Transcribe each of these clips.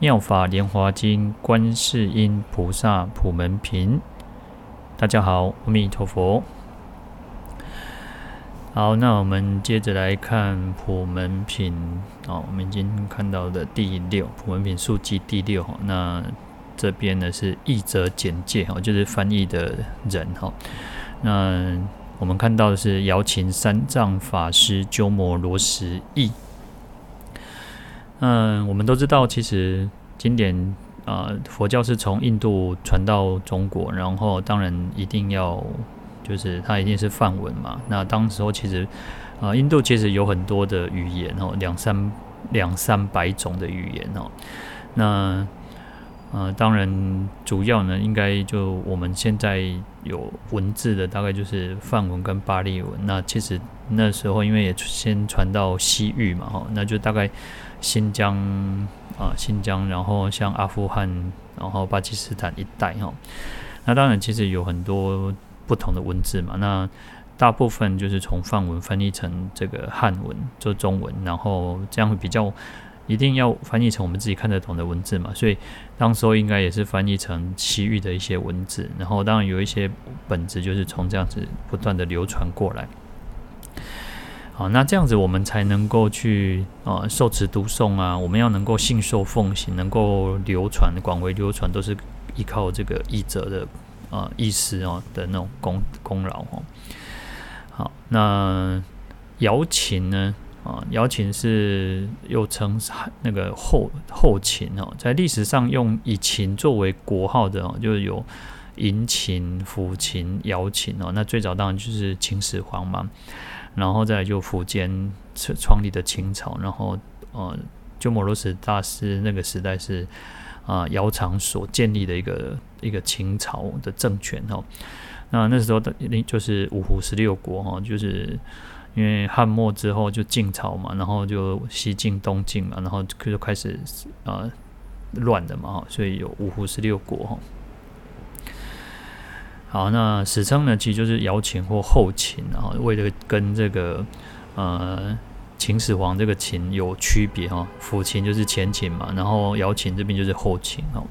妙法莲华经观世音菩萨普门品。大家好，阿弥陀佛。好，那我们接着来看普门品。哦，我们已经看到的第六普门品述记第六。那这边呢是译者简介，哈，就是翻译的人，哈。那我们看到的是瑶琴三藏法师鸠摩罗什译。嗯，我们都知道，其实经典啊、佛教是从印度传到中国，然后当然一定要，就是它一定是梵文嘛。那当时候其实啊、印度其实有很多的语言哦，两三两三百种的语言哦。那呃，当然主要呢，应该就我们现在有文字的，大概就是梵文跟巴利文。那其实那时候因为也先传到西域嘛，哈，那就大概。新疆啊，新疆，然后像阿富汗，然后巴基斯坦一带哈，那当然其实有很多不同的文字嘛。那大部分就是从梵文翻译成这个汉文，就中文，然后这样会比较一定要翻译成我们自己看得懂的文字嘛。所以当时候应该也是翻译成西域的一些文字，然后当然有一些本子就是从这样子不断的流传过来。啊，那这样子我们才能够去啊受持读诵啊，我们要能够信受奉行，能够流传广为流传，都是依靠这个译者的啊意思啊的那种功功劳哦。好，那瑶琴呢？啊，瑶琴是又称那个后后琴哦，在历史上用以琴作为国号的哦，就有银琴、抚琴、瑶琴哦。那最早当然就是秦始皇嘛。然后再就苻坚创立的秦朝，然后呃，鸠摩罗什大师那个时代是啊，瑶长所建立的一个一个秦朝的政权哦。那那时候的就是五胡十六国哈，就是因为汉末之后就晋朝嘛，然后就西晋、东晋嘛，然后就开始啊乱的嘛，所以有五胡十六国哈。好，那史称呢，其实就是瑶琴或后琴，然后为了跟这个呃秦始皇这个琴有区别哈，抚琴就是前琴嘛，然后瑶琴这边就是后琴哦。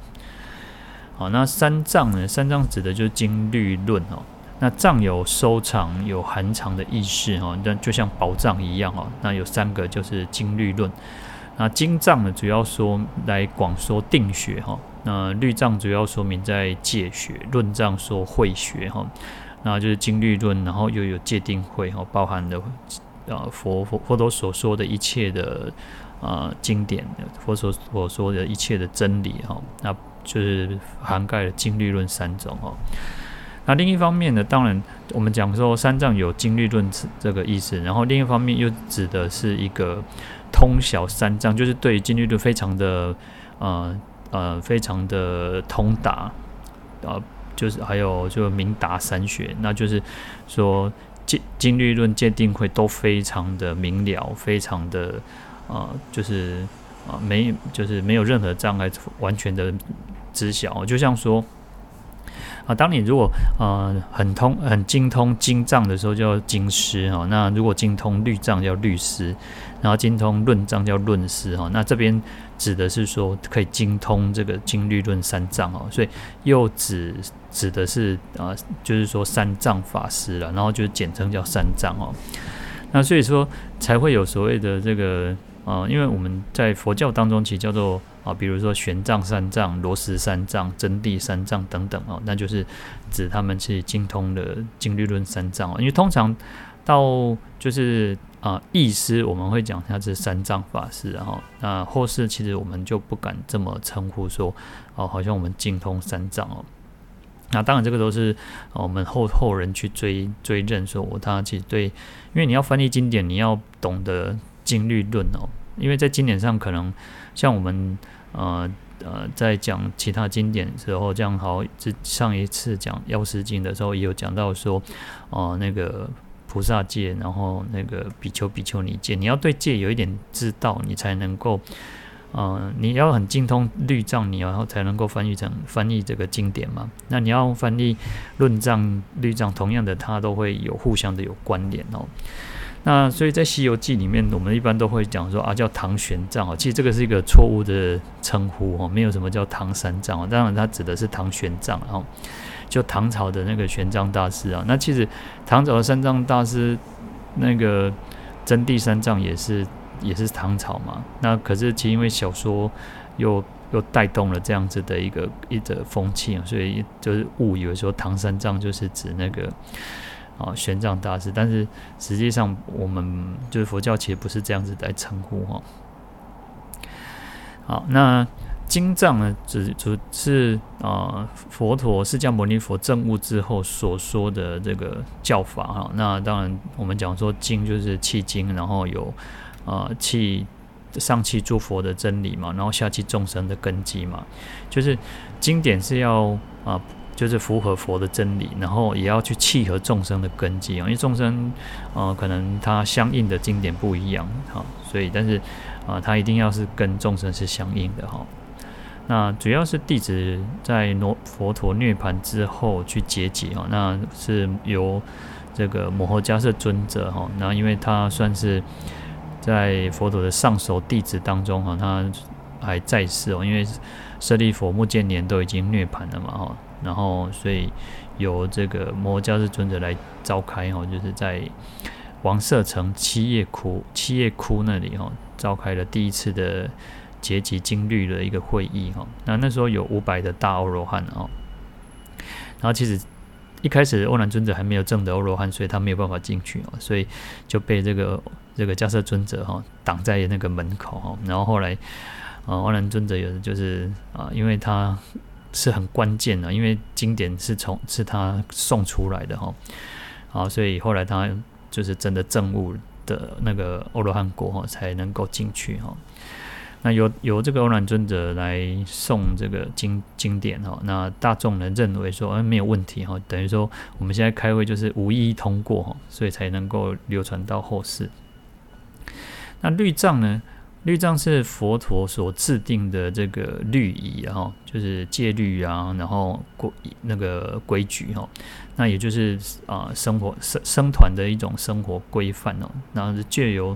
好，那三藏呢？三藏指的就是经律论哦。那藏有收藏、有含藏的意识哈，那就像宝藏一样哦。那有三个就是经律论。那经藏呢，主要说来广说定学哈。那律藏主要说明在戒学，论藏说慧学哈，那就是经律论，然后又有界定会哈，包含了啊佛佛佛陀所说的一切的啊经典，佛所所说的一切的真理哈，那就是涵盖了经律论三种哈。那另一方面呢，当然我们讲说三藏有经律论这个意思，然后另一方面又指的是一个通晓三藏，就是对经律论非常的呃。呃，非常的通达，呃，就是还有就明达三学，那就是说经经律论戒定慧都非常的明了，非常的、呃，就是啊、呃，没就是没有任何障碍，完全的知晓，就像说啊，当你如果呃很通很精通经藏的时候，叫经师哈，那如果精通律藏叫律师，然后精通论藏叫论师哈，那这边。指的是说可以精通这个经律论三藏哦，所以又指指的是啊、就是说三藏法师了，然后就简称叫三藏哦。那所以说才会有所谓的这个啊、呃，因为我们在佛教当中其实叫做啊、比如说玄奘三藏、罗什三藏、真谛三藏等等哦，那就是指他们是精通的经律论三藏哦，因为通常到就是。啊，译师我们会讲他是三藏法师，然后那后世其实我们就不敢这么称呼说，哦，好像我们精通三藏哦。那当然这个都是我们后后人去追追认说，我他其实对，因为你要翻译经典，你要懂得经律论哦，因为在经典上可能像我们呃呃在讲其他经典的时候，这样好，这上一次讲药师经的时候也有讲到说，哦、那个菩萨戒，然后那个比丘比丘尼戒，你要对戒有一点知道，你才能够。呃，你要很精通律藏，你然后才能够翻译成翻译这个经典嘛。那你要翻译论藏、律藏，同样的，它都会有互相的有关联哦。那所以在《西游记》里面，我们一般都会讲说啊，叫唐玄奘哦。其实这个是一个错误的称呼哦，没有什么叫唐三藏哦。当然，它指的是唐玄奘哦，就唐朝的那个玄奘大师啊。那其实唐朝的三藏大师，那个真谛三藏也是。也是唐朝嘛，那可是其实因为小说又又带动了这样子的一个一个风气，所以就是误以为说唐三藏就是指那个啊玄奘大师，但是实际上我们就是佛教其实不是这样子来称呼哈。好，那经藏呢，只只是啊佛陀释迦牟尼佛证悟之后所说的这个教法哈。那当然我们讲说经就是契经，然后有。啊，契上契诸佛的真理嘛，然后下契众生的根基嘛，就是经典是要啊，就是符合佛的真理，然后也要去契合众生的根基啊，因为众生啊，可能它相应的经典不一样哈，所以但是啊，它一定要是跟众生是相应的哈。那主要是弟子在佛佛陀涅槃之后去结集啊，那是由这个摩诃迦叶尊者哈，那因为他算是。在佛陀的上首弟子当中，哈，他还在世哦，因为舍利佛、目犍连都已经涅槃了嘛，哈，然后所以由这个摩诃迦叶尊者来召开，哈，就是在王舍城七叶窟、七叶窟那里，哈，召开了第一次的结集经律的一个会议，哈，那那时候有五百的大欧罗汉，哦，然后其实。一开始欧兰尊者还没有证得欧罗汉，所以他没有办法进去哦，所以就被这个这个迦叶尊者哈挡在那个门口哈。然后后来啊，欧兰尊者有就是啊，因为他是很关键的，因为经典是从是他送出来的哈，啊，所以后来他就是真的证悟的那个欧罗汉国哈，才能够进去哈。那由由这个欧兰尊者来诵这个经经典哈，那大众呢认为说，嗯，没有问题哈，等于说我们现在开会就是无异议通过哈，所以才能够流传到后世。那律藏呢？律藏是佛陀所制定的这个律仪哈，就是戒律啊，然后规那个规矩哈，那也就是啊生活生生团的一种生活规范哦，然后是借由。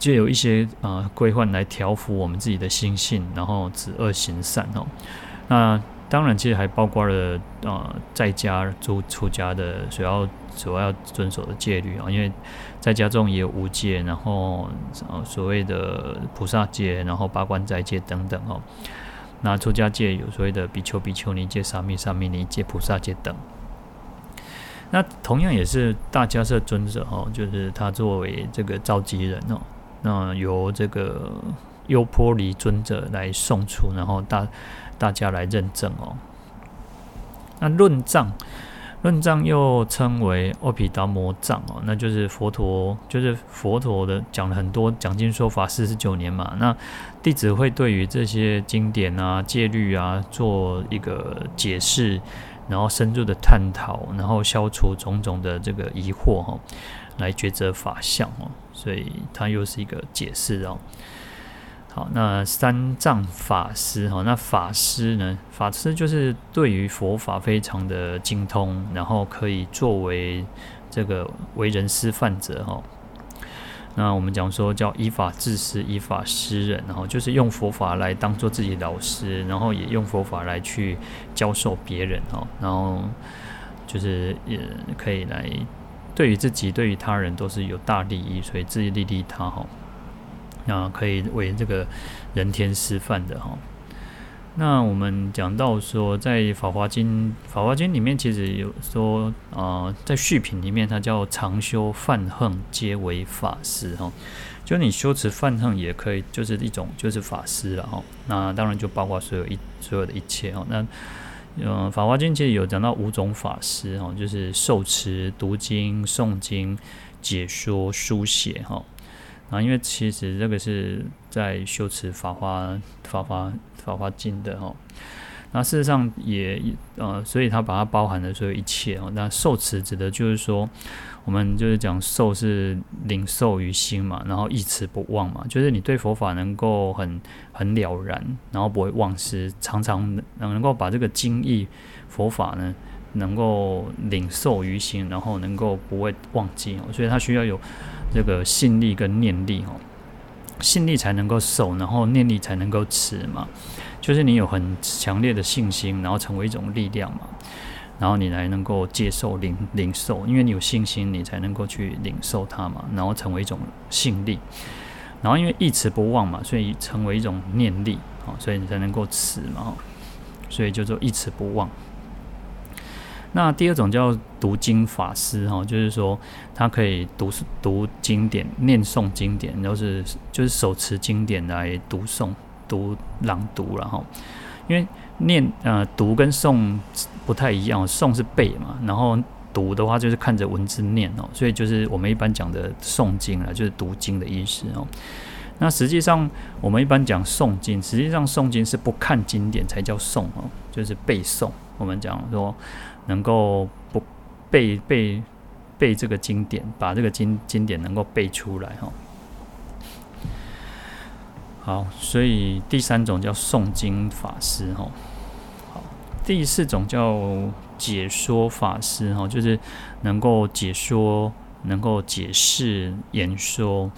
就有一些啊规范来调伏我们自己的心性，然后止恶行善哦。那当然，其实还包括了啊在家出出家的所要所要遵守的戒律啊，因为在家中也有五戒，然后啊所谓的菩萨戒，然后八关斋戒等等哦。那出家戒有所谓的比丘比丘尼戒、沙弥沙弥尼戒、菩萨戒等。那同样也是大迦叶尊者哦，就是他作为这个召集人哦。那由这个优波离尊者来送出，然后大大家来认证哦。那论藏，论藏又称为阿毗达摩藏哦，那就是佛陀，就是佛陀的讲了很多讲经说法四十九年嘛。那弟子会对于这些经典啊、戒律啊做一个解释，然后深入的探讨，然后消除种种的这个疑惑哈。来抉择法相哦，所以它又是一个解释哦。好，那三藏法师哈，那法师呢？法师就是对于佛法非常的精通，然后可以作为这个为人师范者哈。那我们讲说叫依法治师，依法施人，然后就是用佛法来当做自己老师，然后也用佛法来去教授别人哦，然后就是也可以来。对于自己，对于他人都是有大利益，所以自利利他哈，那可以为这个人天示范的哈。那我们讲到说，在《法华经》《法华经》里面，其实有说啊、呃，在序品里面，它叫常修梵行，皆为法师哈。就你修持梵行也可以，就是一种就是法师了哈。那当然就包括所有一所有的一切哈。那嗯，《法华经》其实有讲到五种法师哈，就是受持、读经、诵经、解说、书写哈。啊，因为其实这个是在修持法华法华法华经的哦。那事实上也呃，所以它把它包含了所有一切哦。那受持指的就是说，我们就是讲受是领受于心嘛，然后忆持不忘嘛，就是你对佛法能够很很了然，然后不会忘失，常常能能够把这个经义佛法呢，能够领受于心，然后能够不会忘记哦。所以它需要有这个信力跟念力哦，信力才能够受，然后念力才能够持嘛。就是你有很强烈的信心，然后成为一种力量嘛，然后你才能够接受领领受，因为你有信心，你才能够去领受它嘛，然后成为一种信力，然后因为一持不忘嘛，所以成为一种念力啊，所以你才能够持嘛，所以叫做一持不忘。那第二种叫读经法师哈，就是说他可以读读经典、念诵经典，然后是就是手持经典来读诵。读朗读，然后因为念呃读跟诵不太一样，诵是背嘛，然后读的话就是看着文字念哦，所以就是我们一般讲的诵经啊，就是读经的意思哦。那实际上我们一般讲诵经，实际上诵经是不看经典才叫诵哦，就是背诵。我们讲说能够不背背背这个经典，把这个经经典能够背出来哈。好，所以第三种叫诵经法师哈。好，第四种叫解说法师哈，就是能够解说、能够解释、演说，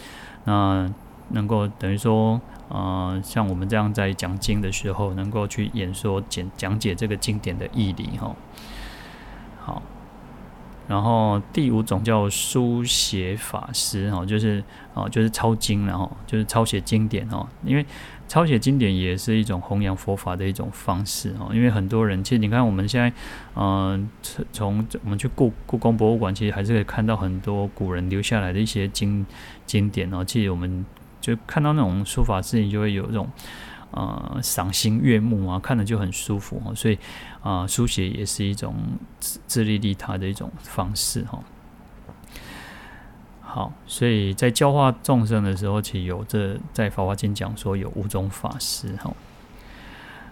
那能够等于说，呃，像我们这样在讲经的时候，能够去演说、讲讲解这个经典的义理哈。然后第五种叫书写法师哦，就是哦，就是抄经，然后就是抄写经典哦。因为抄写经典也是一种弘扬佛法的一种方式哦。因为很多人其实你看我们现在，嗯，从我们去故故宫博物馆，其实还是可以看到很多古人留下来的一些经经典哦。其实我们就看到那种书法字，你就会有这种。呃，赏心悦目啊，看了就很舒服哦。所以啊、呃，书写也是一种自自利利他的一种方式哈。好，所以在教化众生的时候，其实有这在《法华经》讲说有五种法师哈。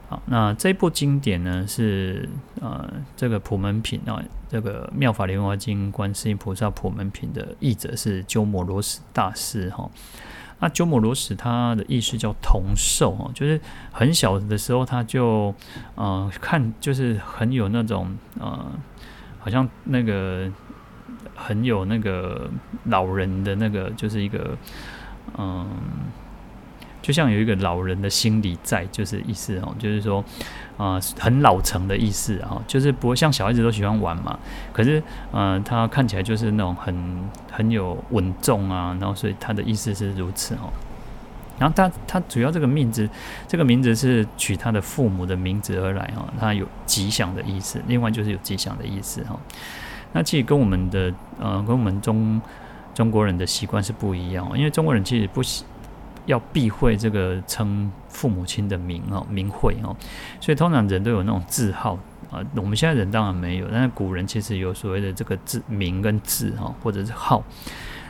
好，那这部经典呢是呃这个普门品啊，这个《妙法莲华经》观世音菩萨普门品的译者是鸠摩罗什大师哈。那鸠摩罗什他的意思叫童寿哦，就是很小的时候他就呃看就是很有那种呃好像那个很有那个老人的那个就是一个嗯。就像有一个老人的心理在，就是意思哦，就是说，啊、很老成的意思啊，就是不会像小孩子都喜欢玩嘛，可是，嗯、他看起来就是那种很很有稳重啊，然后所以他的意思是如此哦。然后他他主要这个名字，这个名字是取他的父母的名字而来哈，他有吉祥的意思，另外就是有吉祥的意思哈。那其实跟我们的呃，跟我们中中国人的习惯是不一样，因为中国人其实不喜。要避讳这个称父母亲的名哦，名讳哦，所以通常人都有那种字号啊。我们现在人当然没有，但是古人其实有所谓的这个字名跟字哈，或者是号。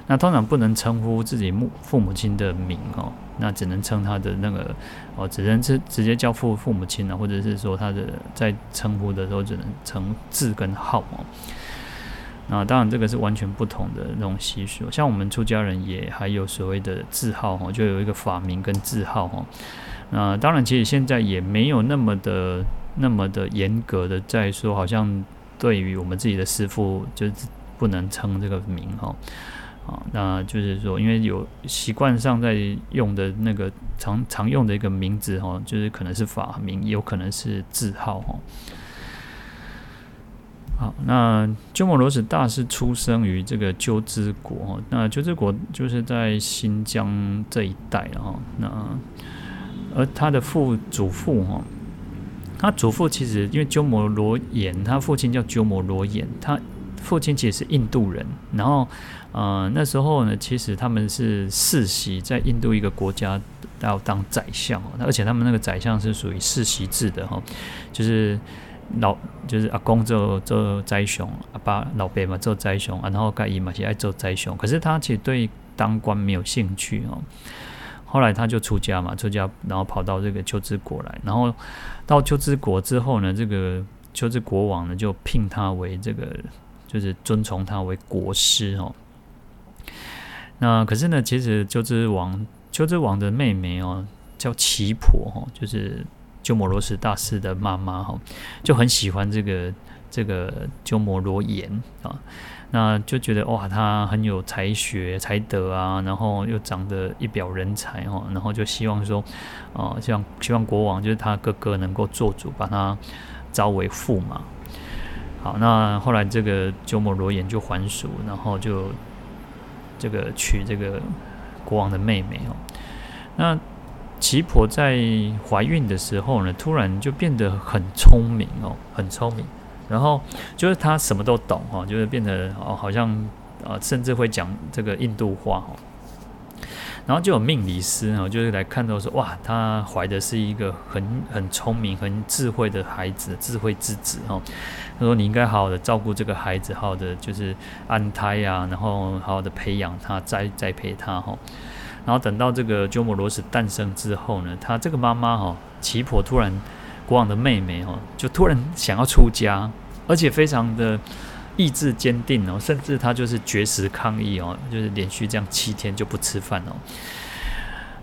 那通常不能称呼自己母父母亲的名哦，那只能称他的那个哦，只能是直接叫父父母亲啊，或者是说他的在称呼的时候只能称字跟号哦。啊，当然这个是完全不同的那种习俗。像我们出家人也还有所谓的字号哈，就有一个法名跟字号哈。那当然，其实现在也没有那么的那么的严格的在说，好像对于我们自己的师父就是不能称这个名哈。啊，那就是说，因为有习惯上在用的那个常常用的一个名字哈，就是可能是法名，也有可能是字号哈。好，那鸠摩罗什大师出生于这个鸠兹国，那鸠兹国就是在新疆这一带啊。那而他的父祖父哈，他祖父其实因为鸠摩罗衍，他父亲叫鸠摩罗衍，他父亲其实是印度人。然后呃那时候呢，其实他们是世袭在印度一个国家要当宰相，而且他们那个宰相是属于世袭制的哈，就是。老就是阿公做做宰相，阿爸老爸嘛做宰相，然后盖伊嘛是爱做宰相。可是他其实对当官没有兴趣哦。后来他就出家嘛，出家然后跑到这个秋之国来，然后到秋之国之后呢，这个秋之国王呢就聘他为这个，就是尊崇他为国师哦。那可是呢，其实秋之王秋之王的妹妹哦，叫奇婆哈，就是鸠摩罗什大师的妈妈哈，就很喜欢这个这个鸠摩罗炎啊。那就觉得哇，他很有才学才德啊，然后又长得一表人才哦，然后就希望说，哦、希望希望国王就是他哥哥能够做主，把他招为驸马。好，那后来这个鸠摩罗炎就还俗，然后就这个娶这个国王的妹妹哦。那奇婆在怀孕的时候呢，突然就变得很聪明哦，很聪明。然后就是她什么都懂哈，就是变得哦，好像呃，甚至会讲这个印度话哦。然后就有命理师哈，就是来看到说哇，她怀的是一个很很聪明、很智慧的孩子，智慧之子哈。他说你应该好好的照顾这个孩子，好好的就是安胎呀，然后好好的培养他，栽栽培他哈。然后等到这个鸠摩罗什诞生之后呢，他这个妈妈哈，奇婆突然。国王的妹妹哦，就突然想要出家，而且非常的意志坚定哦，甚至他就是绝食抗议哦，就是连续这样七天就不吃饭哦。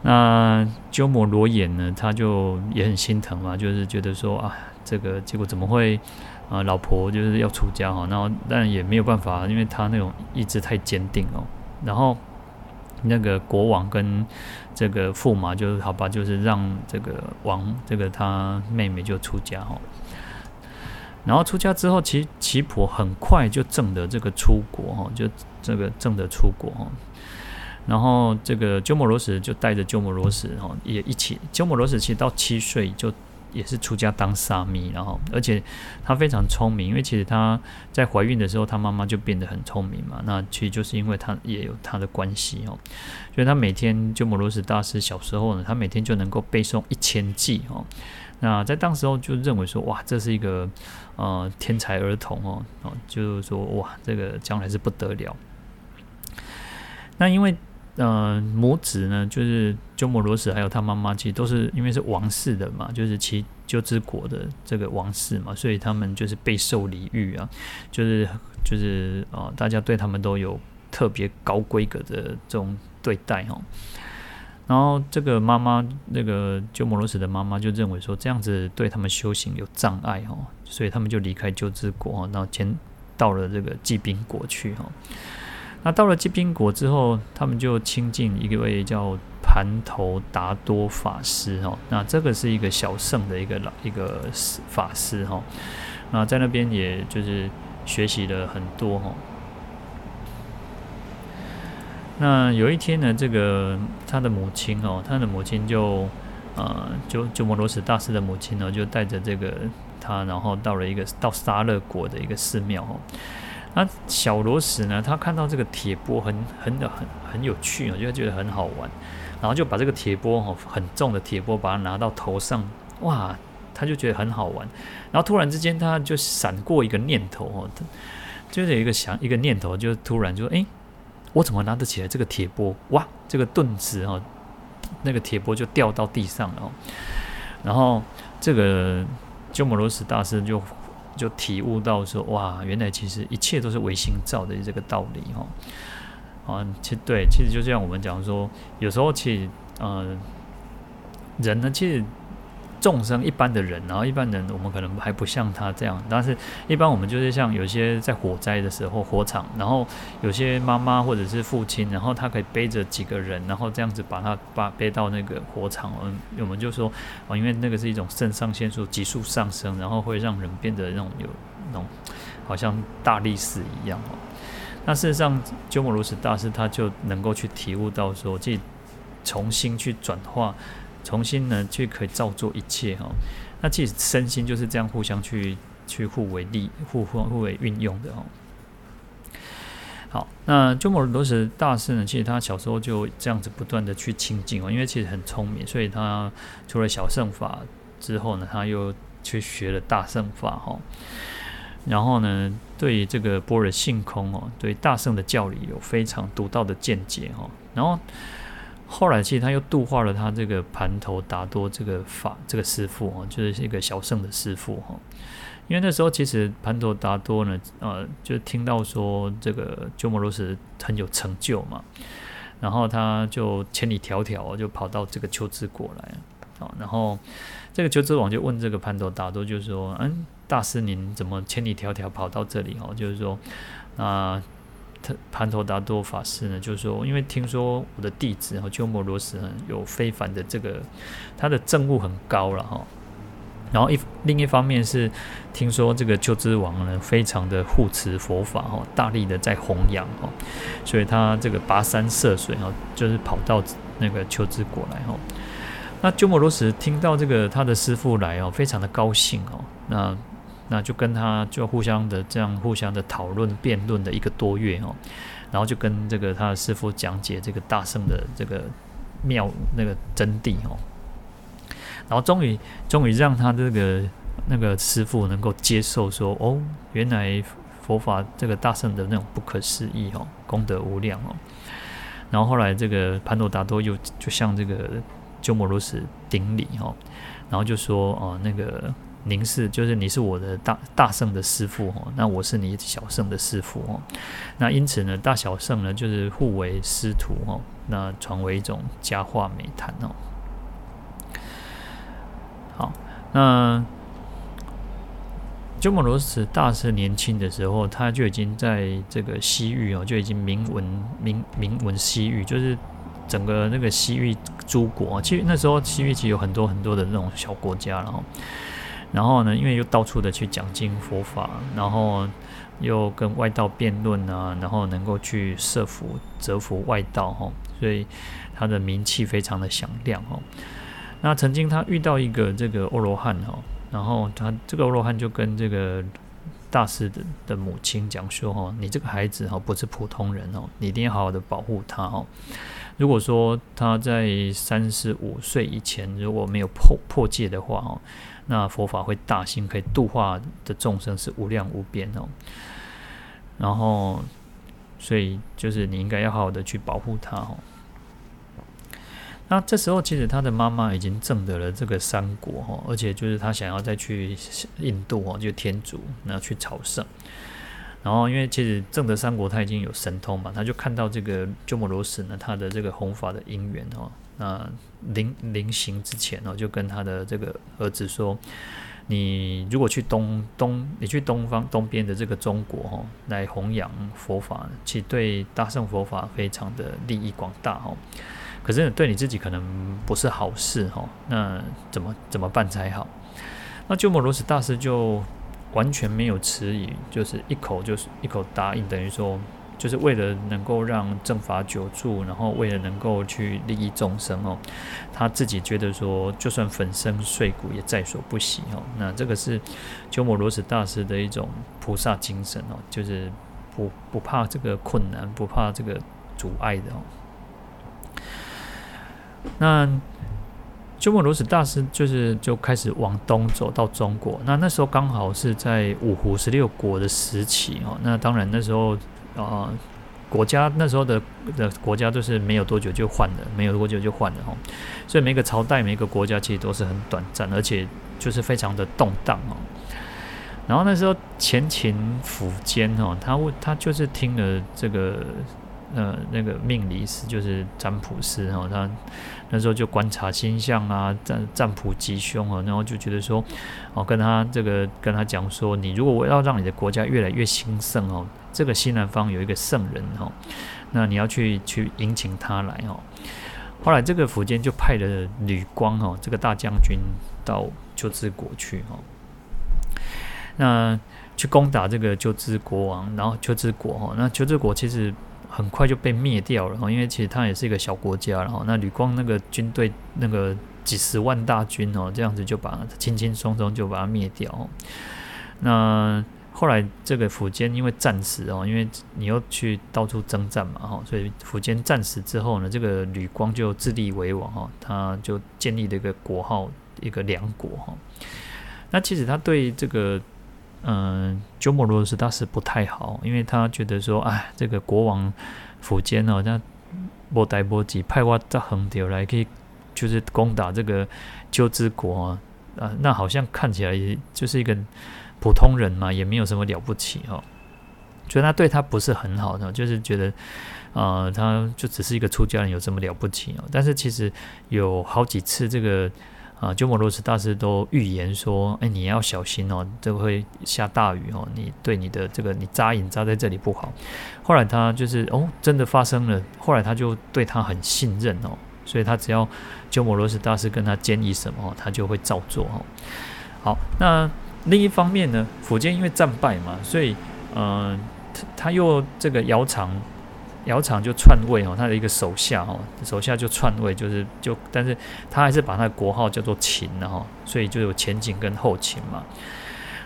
那鸠摩罗衍呢，他就也很心疼嘛，就是觉得说啊，这个结果怎么会啊，老婆就是要出家哈，然后但也没有办法，因为他那种意志太坚定哦，然后。那个国王跟这个驸马就是好吧，就是让这个王这个他妹妹就出家哦。然后出家之后，其其婆很快就证得这个出国哈，就这个证得出国哈。然后这个鸠摩罗什就带着鸠摩罗什哈也一起，鸠摩罗什其实到七岁就。也是出家当沙弥，然后而且他非常聪明，因为其实他在怀孕的时候，他妈妈就变得很聪明嘛。那其实就是因为他也有他的关系哦，所以他每天就摩罗什大师小时候呢，他每天就能够背诵一千偈哦。那在当时候就认为说，哇，这是一个呃天才儿童哦哦，就是说哇，这个将来是不得了。那因为。呃，母子呢，就是鸠摩罗什还有他妈妈，其实都是因为是王室的嘛，就是其鸠之国的这个王室嘛，所以他们就是备受礼遇啊，就是就是啊、呃，大家对他们都有特别高规格的这种对待哦。然后这个妈妈，那个鸠摩罗什的妈妈就认为说，这样子对他们修行有障碍哦，所以他们就离开鸠之国，然后前到了这个罽宾国去哈。那到了罽宾国之后，他们就亲近一位叫盘头达多法师哈。那这个是一个小圣的一个老一个法师哈。那在那边也就是学习了很多哈。那有一天呢，这个他的母亲哦，他的母亲就呃，就就摩罗什大师的母亲呢，就带着这个他，然后到了一个到沙勒国的一个寺庙哦。那小罗什呢？他看到这个铁钵很很很很有趣，我就觉得很好玩，然后就把这个铁钵哦，很重的铁钵，把它拿到头上，哇，他就觉得很好玩。然后突然之间，他就闪过一个念头哦，就是有一个想一个念头，就突然就说：“哎，我怎么拿得起来这个铁钵？哇，这个顿时哦，那个铁钵就掉到地上了哦。然后这个鸠摩罗什大师就。就体悟到说，哇，原来其实一切都是唯心造的这个道理哈，啊，其实对，其实就像我们讲说，有时候其实，呃，人呢，其实。众生一般的人，然后一般人我们可能还不像他这样，但是一般我们就是像有些在火灾的时候，火场，然后有些妈妈或者是父亲，然后他可以背着几个人，然后这样子把他把背到那个火场，嗯，我们就说哦，因为那个是一种肾上腺素急速上升，然后会让人变得那种有那种好像大力士一样哦。那事实上，鸠摩罗什大师他就能够去体悟到说，自己重新去转化。重新呢，去可以造作一切哈。那其实身心就是这样互相去去互为利、互互互为运用的哈。好，那鸠摩罗什大师呢，其实他小时候就这样子不断的去亲近哦，因为其实很聪明，所以他除了小乘法之后呢，他又去学了大乘法哈。然后呢，对这个般若性空哦，对大乘的教理有非常独到的见解哦。然后后来其实他又度化了他这个盘头达多这个法这个师父哦，就是一个小圣的师父哈。因为那时候其实盘头达多呢，呃，就听到说这个鸠摩罗什很有成就嘛，然后他就千里迢迢就跑到这个秋支国来啊，然后这个鸠支王就问这个盘头达多，就是说，嗯。大师，您怎么千里迢迢跑到这里哦？就是说，啊，盘头达多法师呢，就是说，因为听说我的弟子哈鸠摩罗什有非凡的这个，他的证悟很高了哈。然后一另一方面是听说这个鸠兹王呢，非常的护持佛法哈，大力的在弘扬哈，所以他这个跋山涉水哈，就是跑到那个秋支国来哈。那鸠摩罗什听到这个他的师傅来哦，非常的高兴哦，那。那就跟他就互相的这样互相的讨论辩论的一个多月哦，然后就跟这个他的师傅讲解这个大圣的这个妙那个真谛哦，然后终于终于让他这个那个师傅能够接受说哦，原来佛法这个大圣的那种不可思议哦，功德无量哦，然后后来这个盘头达多又就向这个鸠摩罗什顶礼哦，然后就说哦那个。您是，就是你是我的大大圣的师傅哦，那我是你小圣的师傅哦，那因此呢，大小圣呢就是互为师徒哦，那传为一种佳话美谈哦。好，那鸠摩罗什大师年轻的时候，他就已经在这个西域哦，就已经名闻名名闻西域，就是整个那个西域诸国，其实那时候西域其实有很多很多的那种小国家，然后。然后呢，因为又到处的去讲经佛法，然后又跟外道辩论啊，然后能够去设伏折服外道哈，所以他的名气非常的响亮哦。那曾经他遇到一个这个欧罗汉哈，然后他这个欧罗汉就跟这个大师的的母亲讲说哈，你这个孩子哈不是普通人哦，你一定要好好的保护他哦。如果说他在三十五岁以前如果没有破破戒的话哦。那佛法会大兴，可以度化的众生是无量无边哦。然后，所以就是你应该要好好的去保护他哦。那这时候，其实他的妈妈已经证得了这个三果哈，而且就是他想要再去印度哦，就天竺，那去朝圣。然后，因为其实证得三果，他已经有神通嘛，他就看到这个鸠摩罗什呢，他的这个弘法的因缘哦。那临临行之前呢，就跟他的这个儿子说：“你如果去东东，你去东方东边的这个中国哦，来弘扬佛法，其对大乘佛法非常的利益广大哦。可是对你自己可能不是好事哦。那怎么怎么办才好？那鸠摩罗什大师就完全没有迟疑，就是一口就是一口答应，等于说。”就是为了能够让正法久住，然后为了能够去利益众生哦，他自己觉得说，就算粉身碎骨也在所不惜哦。那这个是鸠摩罗什大师的一种菩萨精神哦，就是不不怕这个困难，不怕这个阻碍的哦。那鸠摩罗什大师就是就开始往东走到中国，那那时候刚好是在五胡十六国的时期哦。那当然那时候。啊、呃，国家那时候的的国家都是没有多久就换了，没有多久就换了哈，所以每个朝代、每个国家其实都是很短暂，而且就是非常的动荡哦。然后那时候前秦苻坚哦，他问他就是听了这个呃那个命理师，就是占卜师哈，他那时候就观察星象啊，占占卜吉凶啊，然后就觉得说哦，跟他这个跟他讲说，你如果我要让你的国家越来越兴盛哦。这个西南方有一个圣人哦，那你要去去迎请他来哦。后来这个苻坚就派了吕光哦这个大将军到鸠兹国去哦，那去攻打这个鸠兹国王，然后鸠兹国哈，那鸠兹国其实很快就被灭掉了哈，因为其实它也是一个小国家然后，那吕光那个军队那个几十万大军哦，这样子就把轻轻松松就把它灭掉，那。后来这个苻坚因为战死哦，因为你又去到处征战嘛哈，所以苻坚战死之后呢，这个吕光就自立为王哈，他就建立了一个国号，一个梁国哈。那其实他对这个嗯，鸠摩罗什大师不太好，因为他觉得说，哎，这个国王苻坚哦，那波代波吉派我在横条来可以，就是攻打这个鸠之国啊，啊，那好像看起来就是一个普通人嘛，也没有什么了不起哦，所以他对他不是很好的，就是觉得，呃，他就只是一个出家人，有这么了不起哦？但是其实有好几次这个。啊，鸠摩罗什大师都预言说：“哎，你要小心哦，这会下大雨哦，你对你的这个你扎营扎在这里不好。”后来他就是哦，真的发生了。后来他就对他很信任哦，所以他只要鸠摩罗什大师跟他建议什么，他就会照做哦。好，那另一方面呢，苻坚因为战败嘛，所以嗯、呃，他他又这个姚长。姚厂就篡位哦，他的一个手下哦，手下就篡位，就是就，但是他还是把他的国号叫做秦的哈，所以就有前秦跟后秦嘛。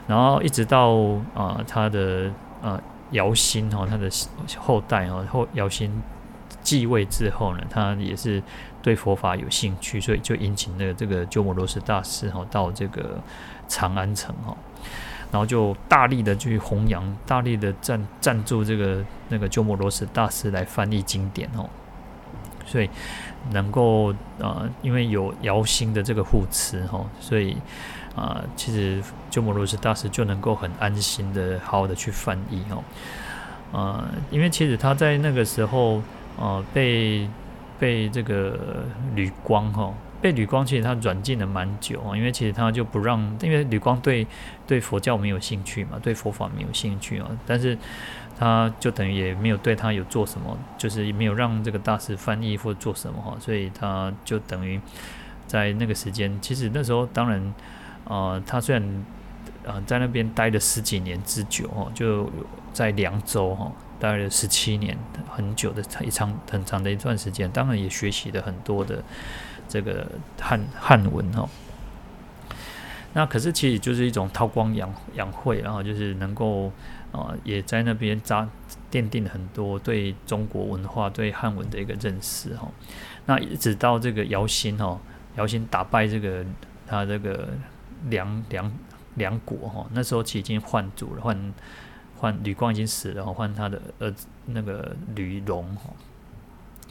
然后一直到啊、他的呃姚兴哈，他的后代哦，后姚兴继位之后呢，他也是对佛法有兴趣，所以就引请了这个鸠摩罗什大师哈到这个长安城哈。然后就大力的去弘扬，大力的赞赞助这个那个鸠摩罗什大师来翻译经典哦，所以能够、呃，因为有姚兴的这个护持哈，所以啊、呃，其实鸠摩罗什大师就能够很安心的好好的去翻译哦，呃，因为其实他在那个时候、呃，被被这个吕光哈。被吕光其实他软禁了蛮久啊，因为其实他就不让，因为吕光对对佛教没有兴趣嘛，对佛法没有兴趣啊，但是他就等于也没有对他有做什么，就是也没有让这个大师翻译或做什么哈，所以他就等于在那个时间，其实那时候当然、呃，他虽然、呃、在那边待了十几年之久哈，就在凉州哈待了十七年，很久的一长很长的一段时间，当然也学习了很多的。这个汉汉文哈，那可是其实就是一种韬光养养晦，然后就是能够啊，也在那边扎奠定很多对中国文化、对汉文的一个认识哈。那一直到这个姚兴哈，姚兴打败这个他这个梁梁梁国哈，那时候其实已经换主了，换换吕光已经死了，换他的儿子那个吕隆哈。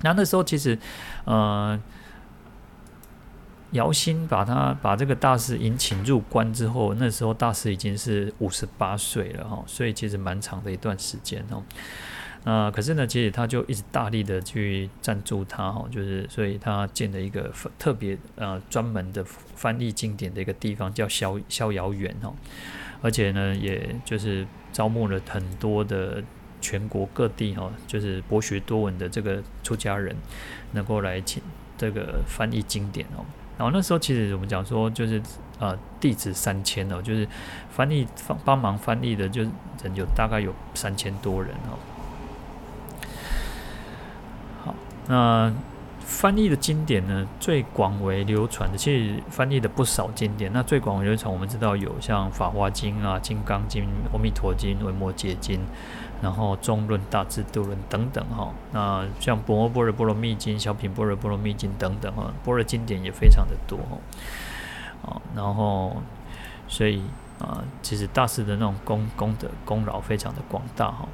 那那时候其实呃。姚兴把他把这个大师引请入关之后，那时候大师已经是五十八岁了哈，所以其实蛮长的一段时间哦。呃，可是呢，其实他就一直大力的去赞助他哈，就是所以他建了一个特别呃专门的翻译经典的一个地方，叫逍逍遥园哈。而且呢，也就是招募了很多的全国各地哈，就是博学多闻的这个出家人，能够来请这个翻译经典哦。然后那时候其实我们讲说，就是呃弟子三千哦，就是翻译帮帮忙翻译的，就人有大概有三千多人哦。好，那翻译的经典呢，最广为流传的，其实翻译的不少经典。那最广为流传，我们知道有像《法华经》啊，《金刚经》、《阿弥陀经》、《维摩詰经》。然后中论、大智度论等等哈，那像《般若波罗蜜经》、《小品般若波罗蜜经》等等哈，般若经典也非常的多哈，然后所以啊，其实大师的那种功功德功劳非常的广大哈。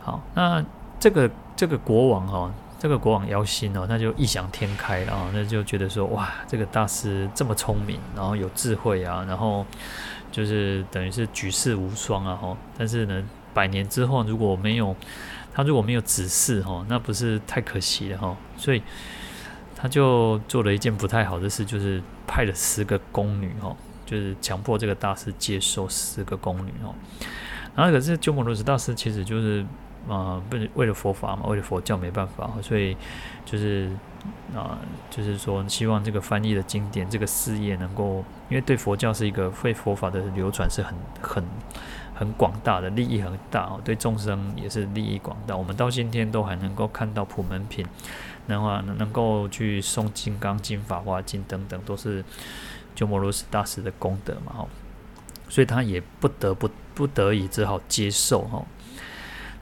好，那这个这个国王哈，这个国王姚兴哦，他就异想天开了啊，那就觉得说哇，这个大师这么聪明，然后有智慧啊，然后。就是等于是举世无双啊！哈，但是呢，百年之后如果没有他，如果没有子嗣哈，那不是太可惜了哈。所以他就做了一件不太好的事，就是派了十个宫女哈，就是强迫这个大师接受十个宫女哈。然后可是鸠摩罗什大师其实就是啊，不、呃、为了佛法嘛，为了佛教没办法，所以就是。啊，就是说，希望这个翻译的经典这个事业能够，因为对佛教是一个对佛法的流传是很很很广大的利益很大哦，对众生也是利益广大。我们到今天都还能够看到普门品，然后能够去诵《金刚经》《法华经》等等，都是鸠摩罗什大师的功德嘛，哦，所以他也不得不不得已只好接受哈。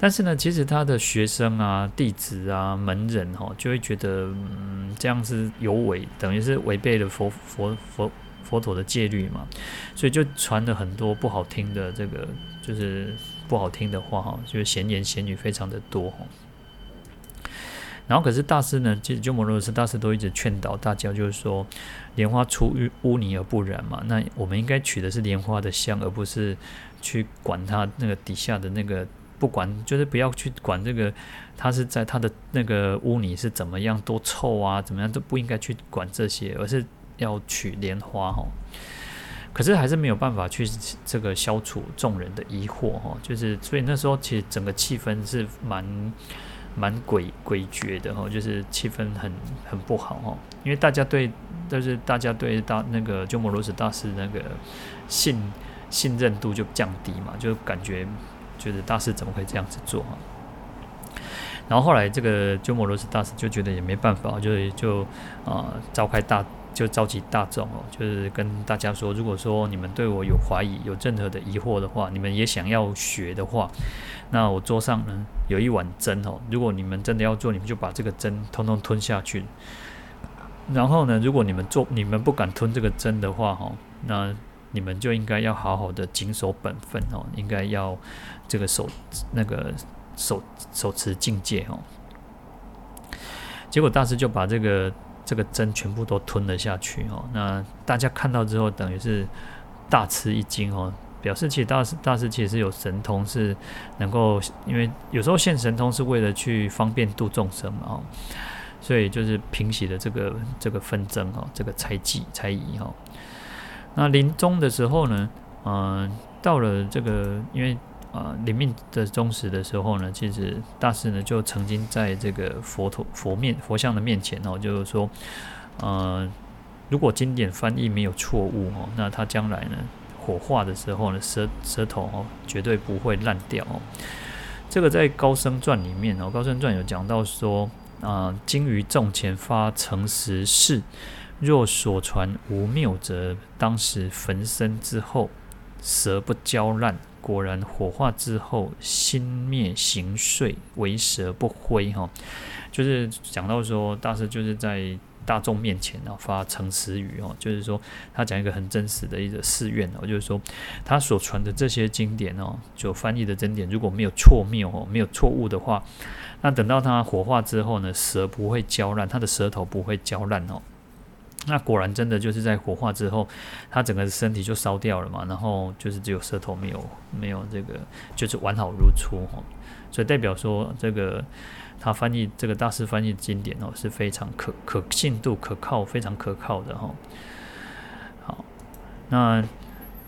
但是呢，其实他的学生啊、弟子啊、门人哈，就会觉得，嗯，这样是有违，等于是违背了佛佛佛佛陀的戒律嘛，所以就传了很多不好听的这个就是不好听的话哈，就是闲言闲语非常的多哈。然后可是大师呢，其实鸠摩罗什大师都一直劝导大家，就是说莲花出淤污泥而不染嘛。那我们应该取的是莲花的香，而不是去管它那个底下的那个，不管就是不要去管这个，他是在他的那个污泥是怎么样多臭啊，怎么样都不应该去管这些，而是要取莲花哈。可是还是没有办法去这个消除众人的疑惑哈，就是所以那时候其实整个气氛是蛮。蛮诡诡谲的哈，就是气氛很很不好哈，因为大家对，就是大家对大那个鸠摩罗什大师那个信信任度就降低嘛，就感觉觉得大师怎么会这样子做哈？然后后来这个鸠摩罗什大师就觉得也没办法，就就啊、呃、召开大。就召集大众哦，就是跟大家说，如果说你们对我有怀疑、有任何的疑惑的话，你们也想要学的话，那我桌上呢有一碗针哦。如果你们真的要做，你们就把这个针通通吞下去。然后呢，如果你们做，你们不敢吞这个针的话哈，那你们就应该要好好的谨守本分哦，应该要这个手那个手手持境界哦。结果大师就把这个。这个针全部都吞了下去哦，那大家看到之后，等于是大吃一惊哦，表示其实大师大师其实有神通，是能够，因为有时候现神通是为了去方便度众生嘛哦，所以就是平息了这个这个纷争哦，这个猜忌猜疑哈。那临终的时候呢，嗯，到了这个因为。啊，临命的终时的时候呢，其实大师呢就曾经在这个佛陀佛面佛像的面前哦，就是说，呃，如果经典翻译没有错误哦，那他将来呢火化的时候呢，舌舌头哦绝对不会烂掉哦。这个在高僧传里面哦，高僧传有讲到说啊，经于众前发诚实誓，若所传无谬则，当时焚身之后，舌不焦烂。果然火化之后，心灭形碎，唯舌不灰哈，就是讲到说大师就是在大众面前啊发诚实语哦，就是说他讲一个很真实的一个誓愿哦，就是说他所传的这些经典哦，就翻译的真典如果没有错谬哦，没有错误的话，那等到他火化之后呢，舌不会焦烂，他的舌头不会焦烂哦。那果然真的就是在火化之后，他整个身体就烧掉了嘛，然后就是只有舌头没有没有这个，就是完好如初哦，所以代表说这个他翻译这个大师翻译经典哦是非常可 可信度可靠，非常可靠的哈。好，那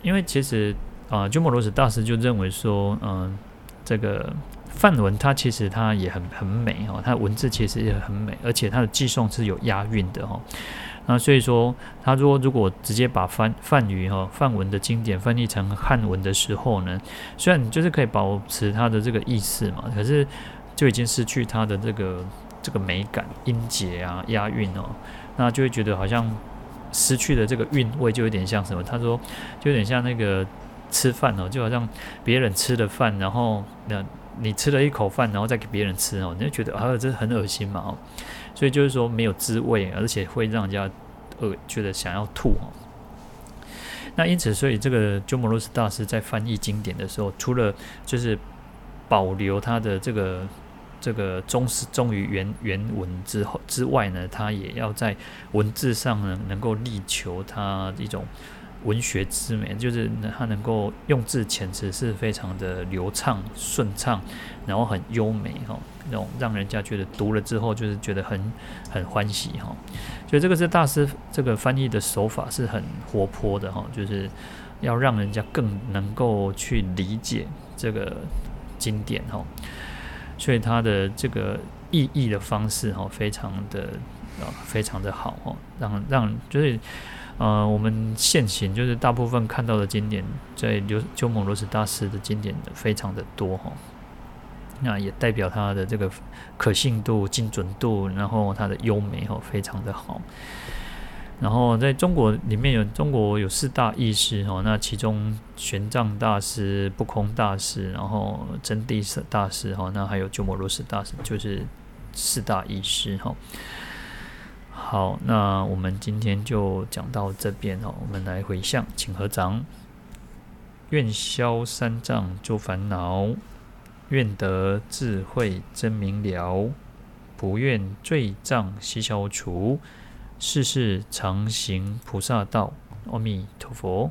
因为其实啊，鸠摩罗什大师就认为说，嗯，这个梵文它其实它也很很美哦，它文字其实也很美，而且它的寄诵是有押韵的哈。那所以说，他说如果直接把梵梵语哈梵文的经典翻译成汉文的时候呢，虽然你就是可以保持它的这个意思嘛，可是就已经失去它的这个这个美感、音节啊、押韵哦，那就会觉得好像失去了这个韵味，就有点像什么？他说就有点像那个吃饭哦，就好像别人吃的饭，然后那你吃了一口饭，然后再给别人吃哦，你就觉得啊，这很恶心嘛哦。所以就是说没有滋味，而且会让人家呃觉得想要吐哈。那因此，所以这个鸠摩罗什大师在翻译经典的时候，除了就是保留他的这个这个忠实忠于原原文之后之外呢，他也要在文字上呢能够力求他一种。文学之美，就是它能够用字遣词是非常的流畅顺畅，然后很优美哈，那种让人家觉得读了之后就是觉得很很欢喜哈。所以这个是大师这个翻译的手法是很活泼的哈，就是要让人家更能够去理解这个经典哈。所以他的这个意译的方式哈，非常的啊，非常的好哦，让让就是。呃，我们现行就是大部分看到的经典，在鸠鸠摩罗什大师的经典非常的多哈，那也代表他的这个可信度、精准度，然后他的优美哈，非常的好。然后在中国里面有中国有四大义师哈，那其中玄奘大师、不空大师，然后真谛大师哈，那还有鸠摩罗什大师，就是四大义师哈。好，那我们今天就讲到这边哦。我们来回向，请合掌，愿消三障诸烦恼，愿得智慧真明了，不愿罪障悉消除，世世常行菩萨道。阿弥陀佛。